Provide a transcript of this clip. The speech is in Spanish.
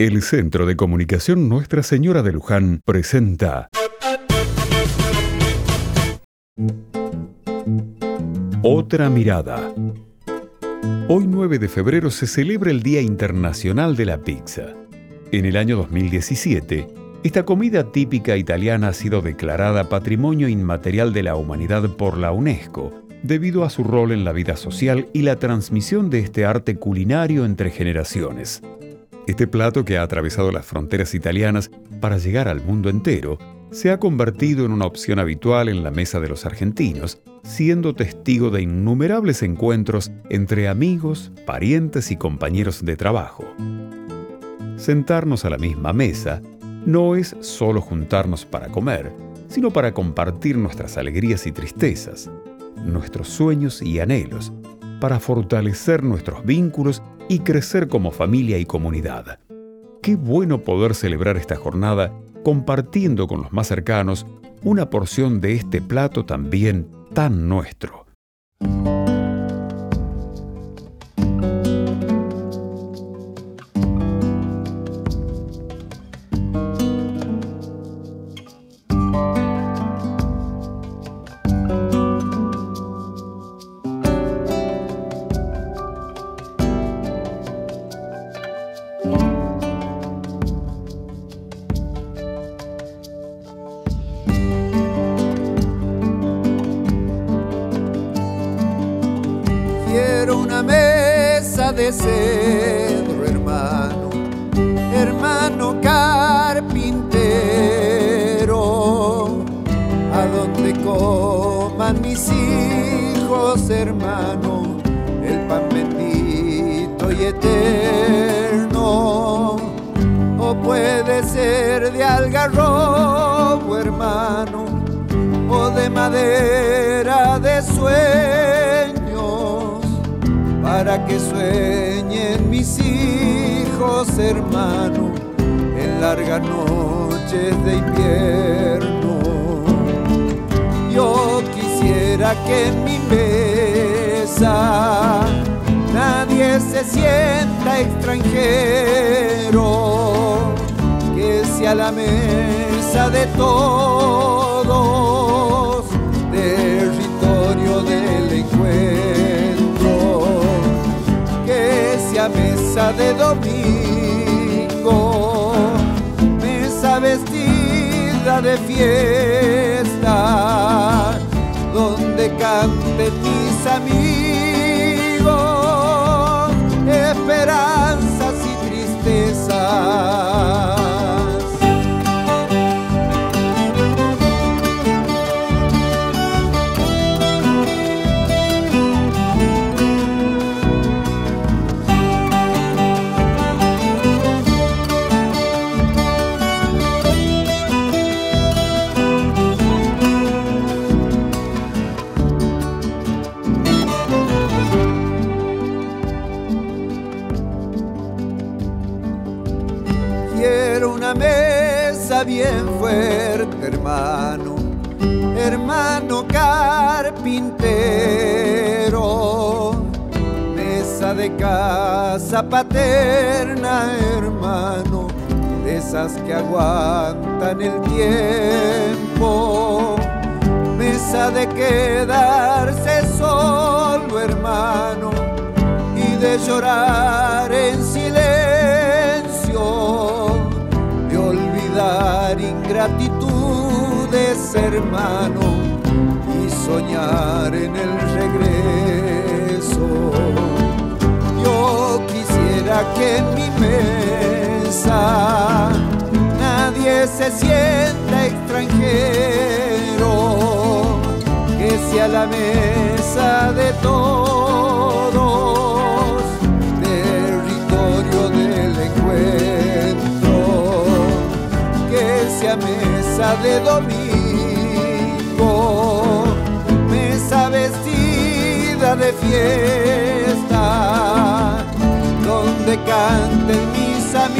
El Centro de Comunicación Nuestra Señora de Luján presenta Otra mirada. Hoy 9 de febrero se celebra el Día Internacional de la Pizza. En el año 2017, esta comida típica italiana ha sido declarada Patrimonio Inmaterial de la Humanidad por la UNESCO, debido a su rol en la vida social y la transmisión de este arte culinario entre generaciones. Este plato que ha atravesado las fronteras italianas para llegar al mundo entero, se ha convertido en una opción habitual en la mesa de los argentinos, siendo testigo de innumerables encuentros entre amigos, parientes y compañeros de trabajo. Sentarnos a la misma mesa no es solo juntarnos para comer, sino para compartir nuestras alegrías y tristezas, nuestros sueños y anhelos, para fortalecer nuestros vínculos y crecer como familia y comunidad. Qué bueno poder celebrar esta jornada compartiendo con los más cercanos una porción de este plato también tan nuestro. Mesa de cedro, hermano, hermano carpintero, a donde coman mis hijos, hermano, el pan bendito y eterno, o puede ser de algarrobo, hermano, o de madera de sueño para que sueñen mis hijos, hermano, en largas noches de invierno. Yo quisiera que en mi mesa nadie se sienta extranjero, que sea la mesa de todos, de domingo, mesa vestida de fiesta, donde canten mis amigos, una mesa bien fuerte, hermano, hermano carpintero, mesa de casa paterna, hermano, de esas que aguantan el tiempo, mesa de quedarse solo, hermano, y de llorar en silencio ingratitudes, hermano, y soñar en el regreso. Yo quisiera que en mi mesa nadie se sienta extranjero, que sea la mesa de todos propia mesa de domingo, mesa vestida de fiesta, donde canten mis amigos.